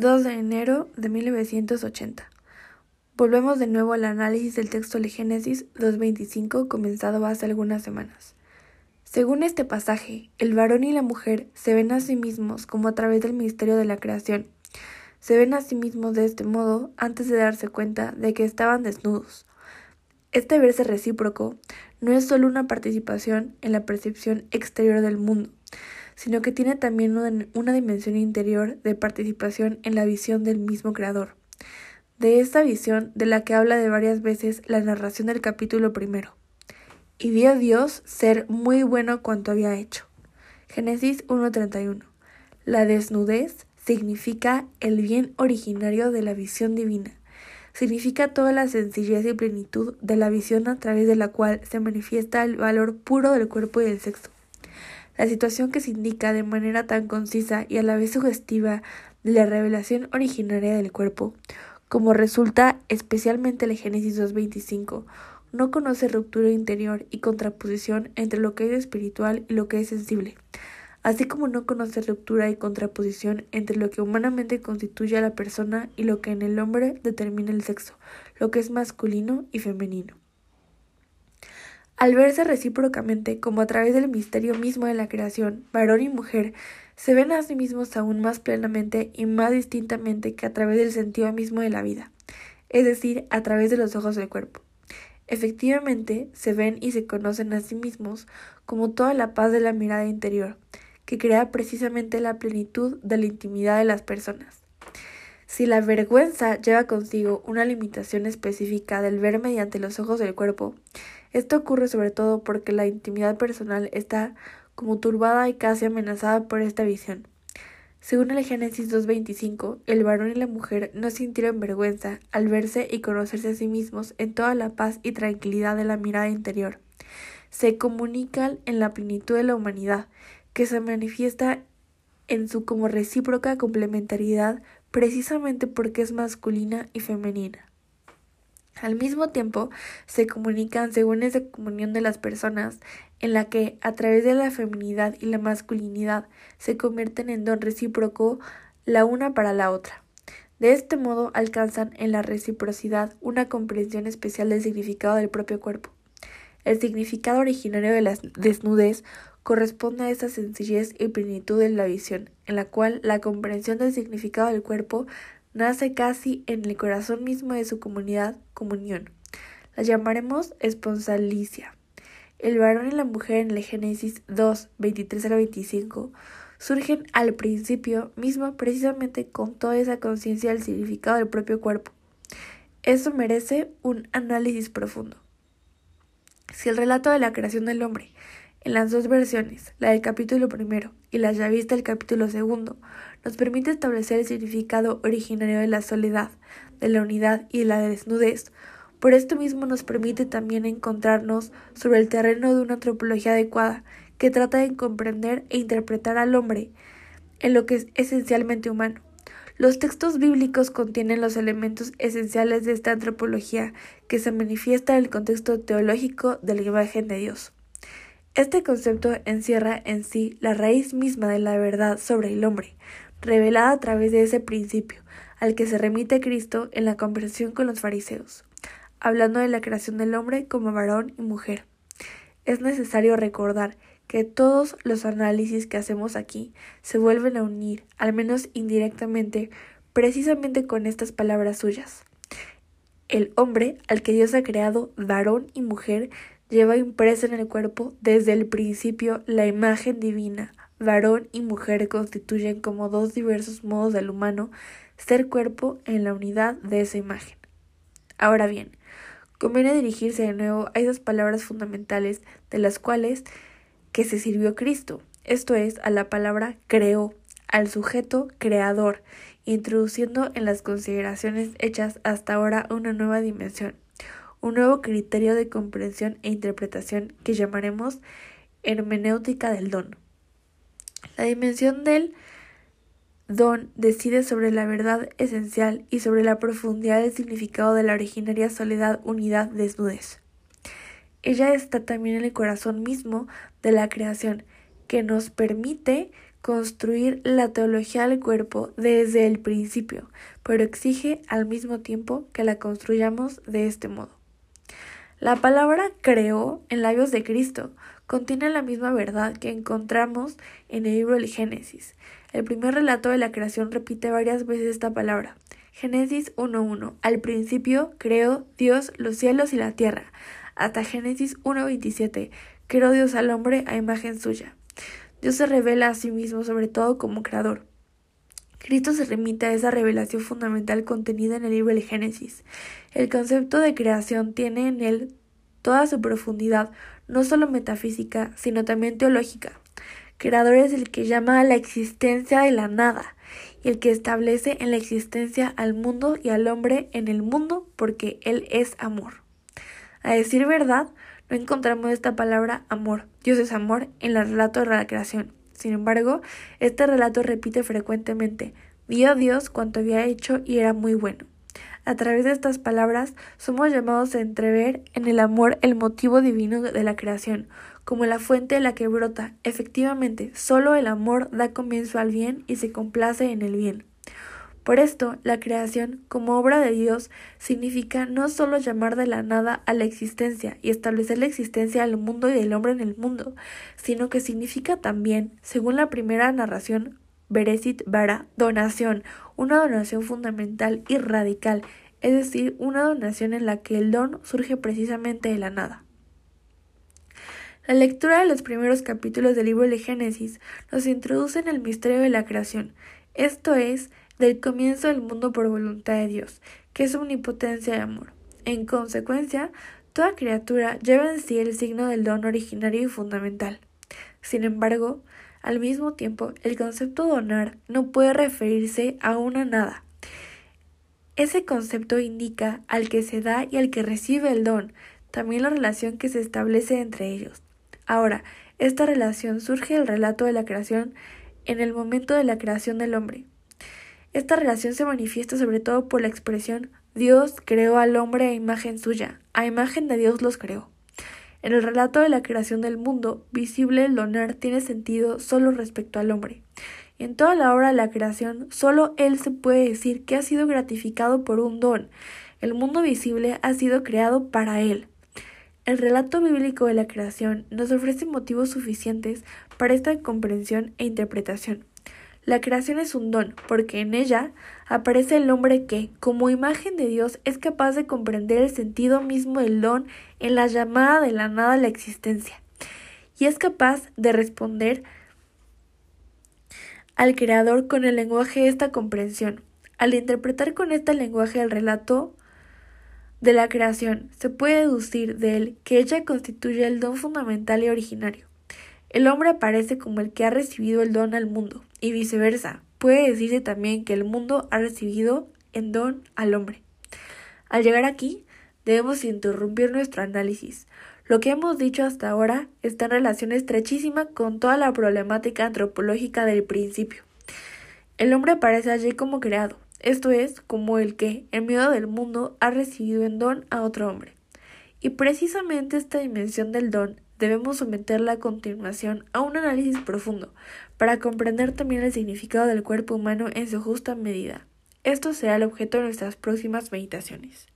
2 de enero de 1980. Volvemos de nuevo al análisis del texto de Génesis 2.25 comenzado hace algunas semanas. Según este pasaje, el varón y la mujer se ven a sí mismos como a través del misterio de la creación. Se ven a sí mismos de este modo antes de darse cuenta de que estaban desnudos. Este verse recíproco no es solo una participación en la percepción exterior del mundo, sino que tiene también una dimensión interior de participación en la visión del mismo creador. De esta visión de la que habla de varias veces la narración del capítulo primero. Y vio Dios ser muy bueno cuanto había hecho. Génesis 1.31. La desnudez significa el bien originario de la visión divina. Significa toda la sencillez y plenitud de la visión a través de la cual se manifiesta el valor puro del cuerpo y del sexo. La situación que se indica de manera tan concisa y a la vez sugestiva de la revelación originaria del cuerpo, como resulta especialmente el Génesis 2.25, no conoce ruptura interior y contraposición entre lo que es espiritual y lo que es sensible, así como no conoce ruptura y contraposición entre lo que humanamente constituye a la persona y lo que en el hombre determina el sexo, lo que es masculino y femenino. Al verse recíprocamente como a través del misterio mismo de la creación, varón y mujer se ven a sí mismos aún más plenamente y más distintamente que a través del sentido mismo de la vida, es decir, a través de los ojos del cuerpo. Efectivamente, se ven y se conocen a sí mismos como toda la paz de la mirada interior, que crea precisamente la plenitud de la intimidad de las personas. Si la vergüenza lleva consigo una limitación específica del ver mediante los ojos del cuerpo, esto ocurre sobre todo porque la intimidad personal está como turbada y casi amenazada por esta visión. Según el Génesis 2.25, el varón y la mujer no sintieron vergüenza al verse y conocerse a sí mismos en toda la paz y tranquilidad de la mirada interior. Se comunican en la plenitud de la humanidad, que se manifiesta en su como recíproca complementariedad precisamente porque es masculina y femenina. Al mismo tiempo, se comunican según esa comunión de las personas, en la que, a través de la feminidad y la masculinidad, se convierten en don recíproco la una para la otra. De este modo alcanzan en la reciprocidad una comprensión especial del significado del propio cuerpo. El significado originario de la desnudez corresponde a esa sencillez y plenitud de la visión, en la cual la comprensión del significado del cuerpo nace casi en el corazón mismo de su comunidad, comunión. La llamaremos esponsalicia. El varón y la mujer en el Génesis 2, 23 al 25 surgen al principio mismo precisamente con toda esa conciencia del significado del propio cuerpo. Eso merece un análisis profundo. Si el relato de la creación del hombre, en las dos versiones, la del capítulo primero y la ya vista del capítulo segundo, nos permite establecer el significado originario de la soledad, de la unidad y de la desnudez. Por esto mismo nos permite también encontrarnos sobre el terreno de una antropología adecuada, que trata de comprender e interpretar al hombre en lo que es esencialmente humano. Los textos bíblicos contienen los elementos esenciales de esta antropología que se manifiesta en el contexto teológico de la imagen de Dios. Este concepto encierra en sí la raíz misma de la verdad sobre el hombre, revelada a través de ese principio, al que se remite Cristo en la conversación con los fariseos, hablando de la creación del hombre como varón y mujer. Es necesario recordar que todos los análisis que hacemos aquí se vuelven a unir, al menos indirectamente, precisamente con estas palabras suyas. El hombre, al que Dios ha creado varón y mujer, lleva impresa en el cuerpo desde el principio la imagen divina, varón y mujer constituyen como dos diversos modos del humano ser cuerpo en la unidad de esa imagen. Ahora bien, conviene dirigirse de nuevo a esas palabras fundamentales de las cuales que se sirvió Cristo, esto es, a la palabra creó, al sujeto creador, introduciendo en las consideraciones hechas hasta ahora una nueva dimensión, un nuevo criterio de comprensión e interpretación que llamaremos hermenéutica del don. La dimensión del don decide sobre la verdad esencial y sobre la profundidad del significado de la originaria soledad, unidad, desnudez. Ella está también en el corazón mismo de la creación, que nos permite construir la teología del cuerpo desde el principio, pero exige al mismo tiempo que la construyamos de este modo. La palabra creó en labios de Cristo contiene la misma verdad que encontramos en el libro del Génesis. El primer relato de la creación repite varias veces esta palabra. Génesis 1.1. Al principio creó Dios los cielos y la tierra. Hasta Génesis 1.27. Creó Dios al hombre a imagen suya. Dios se revela a sí mismo sobre todo como creador. Cristo se remite a esa revelación fundamental contenida en el libro del Génesis. El concepto de creación tiene en él toda su profundidad, no solo metafísica, sino también teológica. Creador es el que llama a la existencia de la nada, y el que establece en la existencia al mundo y al hombre en el mundo porque Él es amor. A decir verdad, no encontramos esta palabra amor, Dios es amor, en el relato de la creación. Sin embargo, este relato repite frecuentemente, vio a Dios cuanto había hecho y era muy bueno. A través de estas palabras somos llamados a entrever en el amor el motivo divino de la creación, como la fuente de la que brota. Efectivamente, solo el amor da comienzo al bien y se complace en el bien. Por esto, la creación, como obra de Dios, significa no solo llamar de la nada a la existencia y establecer la existencia del mundo y del hombre en el mundo, sino que significa también, según la primera narración, Beresit Bara, donación, una donación fundamental y radical, es decir, una donación en la que el don surge precisamente de la nada. La lectura de los primeros capítulos del libro de Génesis nos introduce en el misterio de la creación, esto es, del comienzo del mundo por voluntad de Dios, que es omnipotencia de amor. En consecuencia, toda criatura lleva en sí el signo del don originario y fundamental. Sin embargo, al mismo tiempo, el concepto donar no puede referirse a una nada. Ese concepto indica al que se da y al que recibe el don, también la relación que se establece entre ellos. Ahora, esta relación surge del relato de la creación en el momento de la creación del hombre. Esta relación se manifiesta sobre todo por la expresión Dios creó al hombre a imagen suya, a imagen de Dios los creó. En el relato de la creación del mundo, visible el donar tiene sentido solo respecto al hombre. En toda la obra de la creación, solo él se puede decir que ha sido gratificado por un don. El mundo visible ha sido creado para él. El relato bíblico de la creación nos ofrece motivos suficientes para esta comprensión e interpretación. La creación es un don, porque en ella aparece el hombre que, como imagen de Dios, es capaz de comprender el sentido mismo del don en la llamada de la nada a la existencia, y es capaz de responder al Creador con el lenguaje de esta comprensión. Al interpretar con este lenguaje el relato, de la creación, se puede deducir de él que ella constituye el don fundamental y originario. El hombre aparece como el que ha recibido el don al mundo, y viceversa. Puede decirse también que el mundo ha recibido en don al hombre. Al llegar aquí, debemos interrumpir nuestro análisis. Lo que hemos dicho hasta ahora está en relación estrechísima con toda la problemática antropológica del principio. El hombre aparece allí como creado, esto es, como el que, en medio del mundo, ha recibido en don a otro hombre. Y precisamente esta dimensión del don debemos someterla a continuación a un análisis profundo, para comprender también el significado del cuerpo humano en su justa medida. Esto será el objeto de nuestras próximas meditaciones.